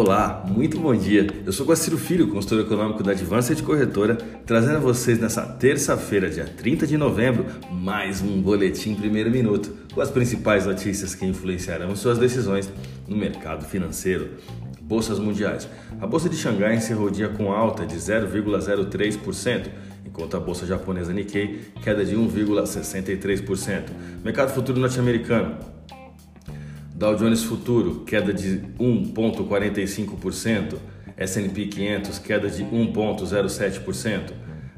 Olá, muito bom dia. Eu sou Guaciro Filho, consultor econômico da Advanced Corretora, trazendo a vocês nessa terça-feira, dia 30 de novembro, mais um boletim primeiro minuto, com as principais notícias que influenciarão suas decisões no mercado financeiro. Bolsas mundiais. A bolsa de Xangai encerrou o dia com alta de 0,03%, enquanto a bolsa japonesa Nikkei queda de 1,63%. Mercado futuro norte-americano. Dow Jones Futuro, queda de 1,45%, S&P 500, queda de 1,07%,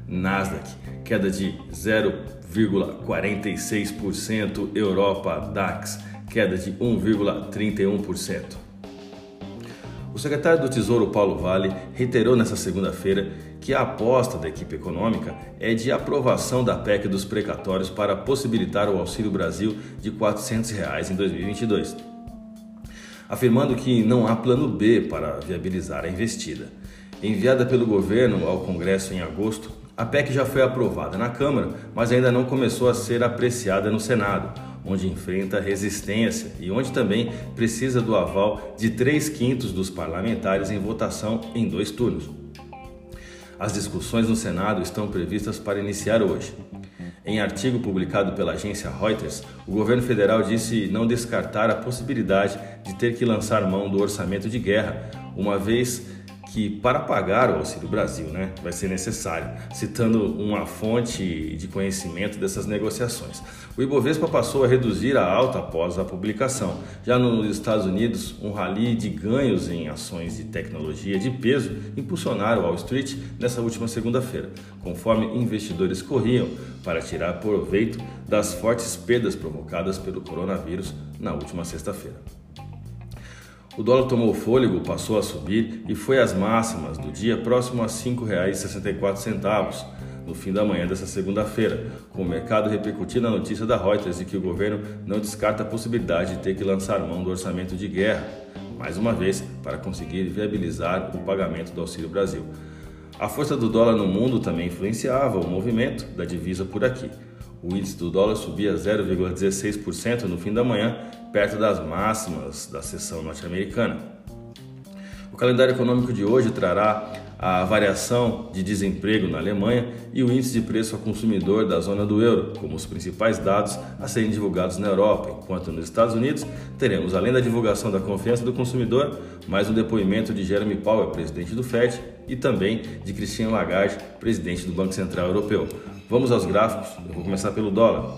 Nasdaq, queda de 0,46%, Europa DAX, queda de 1,31%. O secretário do Tesouro Paulo Vale reiterou nesta segunda-feira que a aposta da equipe econômica é de aprovação da PEC dos precatórios para possibilitar o Auxílio Brasil de 400 reais em 2022 afirmando que não há plano B para viabilizar a investida. Enviada pelo governo ao Congresso em agosto, a PEC já foi aprovada na Câmara, mas ainda não começou a ser apreciada no Senado, onde enfrenta resistência e onde também precisa do aval de três quintos dos parlamentares em votação em dois turnos. As discussões no Senado estão previstas para iniciar hoje. Em artigo publicado pela agência Reuters, o governo federal disse não descartar a possibilidade de ter que lançar mão do orçamento de guerra, uma vez que para pagar o Auxílio Brasil né, vai ser necessário, citando uma fonte de conhecimento dessas negociações. O Ibovespa passou a reduzir a alta após a publicação. Já nos Estados Unidos, um rally de ganhos em ações de tecnologia de peso impulsionaram Wall Street nessa última segunda-feira, conforme investidores corriam para tirar proveito das fortes perdas provocadas pelo coronavírus na última sexta-feira. O dólar tomou fôlego, passou a subir e foi às máximas do dia próximo a R$ 5,64 no fim da manhã dessa segunda-feira, com o mercado repercutindo a notícia da Reuters de que o governo não descarta a possibilidade de ter que lançar mão do orçamento de guerra, mais uma vez para conseguir viabilizar o pagamento do Auxílio Brasil. A força do dólar no mundo também influenciava o movimento da divisa por aqui. O índice do dólar subia 0,16% no fim da manhã, perto das máximas da sessão norte-americana. O calendário econômico de hoje trará a variação de desemprego na Alemanha e o índice de preço ao consumidor da zona do euro, como os principais dados a serem divulgados na Europa, enquanto nos Estados Unidos teremos, além da divulgação da confiança do consumidor, mais um depoimento de Jeremy Powell, presidente do FED, e também de Christine Lagarde, presidente do Banco Central Europeu. Vamos aos gráficos, eu vou começar pelo dólar.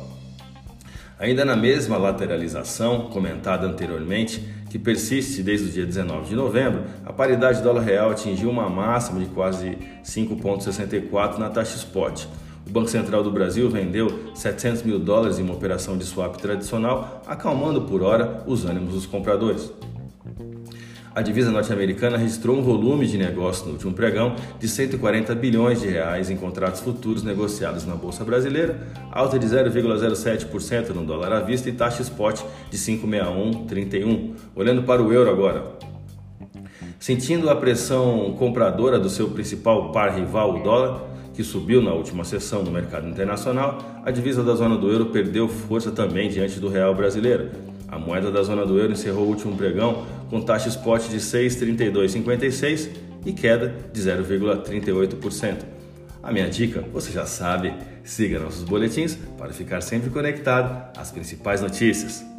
Ainda na mesma lateralização comentada anteriormente, que persiste desde o dia 19 de novembro, a paridade dólar-real atingiu uma máxima de quase 5,64 na taxa spot. O Banco Central do Brasil vendeu 700 mil dólares em uma operação de swap tradicional, acalmando por hora os ânimos dos compradores. A divisa norte-americana registrou um volume de negócio no último pregão de 140 bilhões de reais em contratos futuros negociados na bolsa brasileira, alta de 0,07% no dólar à vista e taxa spot de 561,31. Olhando para o euro agora, Sentindo a pressão compradora do seu principal par rival, o dólar, que subiu na última sessão no mercado internacional, a divisa da zona do euro perdeu força também diante do real brasileiro. A moeda da zona do euro encerrou o último pregão com taxa spot de 6,3256 e queda de 0,38%. A minha dica, você já sabe, siga nossos boletins para ficar sempre conectado às principais notícias.